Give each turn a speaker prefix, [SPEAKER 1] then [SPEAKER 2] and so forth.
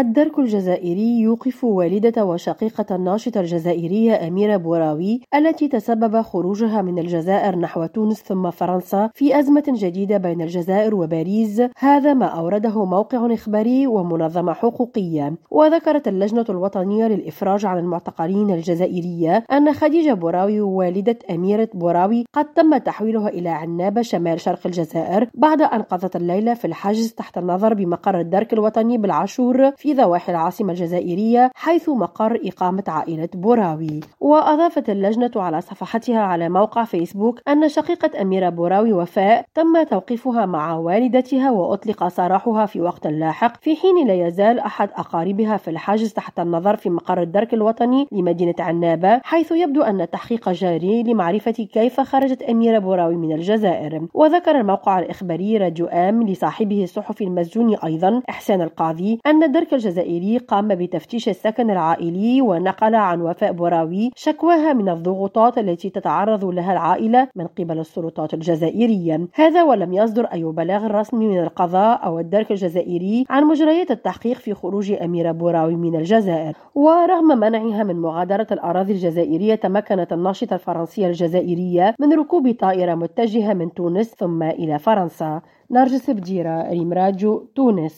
[SPEAKER 1] الدرك الجزائري يوقف والدة وشقيقة الناشطة الجزائرية أميرة بوراوي التي تسبب خروجها من الجزائر نحو تونس ثم فرنسا في أزمة جديدة بين الجزائر وباريس. هذا ما أورده موقع إخباري ومنظمة حقوقية. وذكرت اللجنة الوطنية للإفراج عن المعتقلين الجزائرية أن خديجة بوراوي والدة أميرة بوراوي قد تم تحويلها إلى عنابة شمال شرق الجزائر بعد أن قضت الليلة في الحجز تحت النظر بمقر الدرك الوطني بالعاشور في ضواحي العاصمة الجزائرية حيث مقر إقامة عائلة بوراوي. وأضافت اللجنة على صفحتها على موقع فيسبوك أن شقيقة أميرة بوراوي وفاء تم توقيفها مع والدتها وأطلق سراحها في وقت لاحق في حين لا يزال أحد أقاربها في الحاجز تحت النظر في مقر الدرك الوطني لمدينة عنابة حيث يبدو أن التحقيق جاري لمعرفة كيف خرجت أميرة بوراوي من الجزائر. وذكر الموقع الإخباري راديو آم لصاحبه الصحفي المسجون أيضا إحسان القاضي أن الدرك الجزائري قام بتفتيش السكن العائلي ونقل عن وفاء بوراوي شكواها من الضغوطات التي تتعرض لها العائلة من قبل السلطات الجزائرية. هذا ولم يصدر أي بلاغ رسمي من القضاء أو الدرك الجزائري عن مجريات التحقيق في خروج أميرة بوراوي من الجزائر. ورغم منعها من مغادرة الأراضي الجزائرية تمكنت الناشطة الفرنسية الجزائرية من ركوب طائرة متجهة من تونس ثم إلى فرنسا. نرجس بديرة ريم راديو تونس.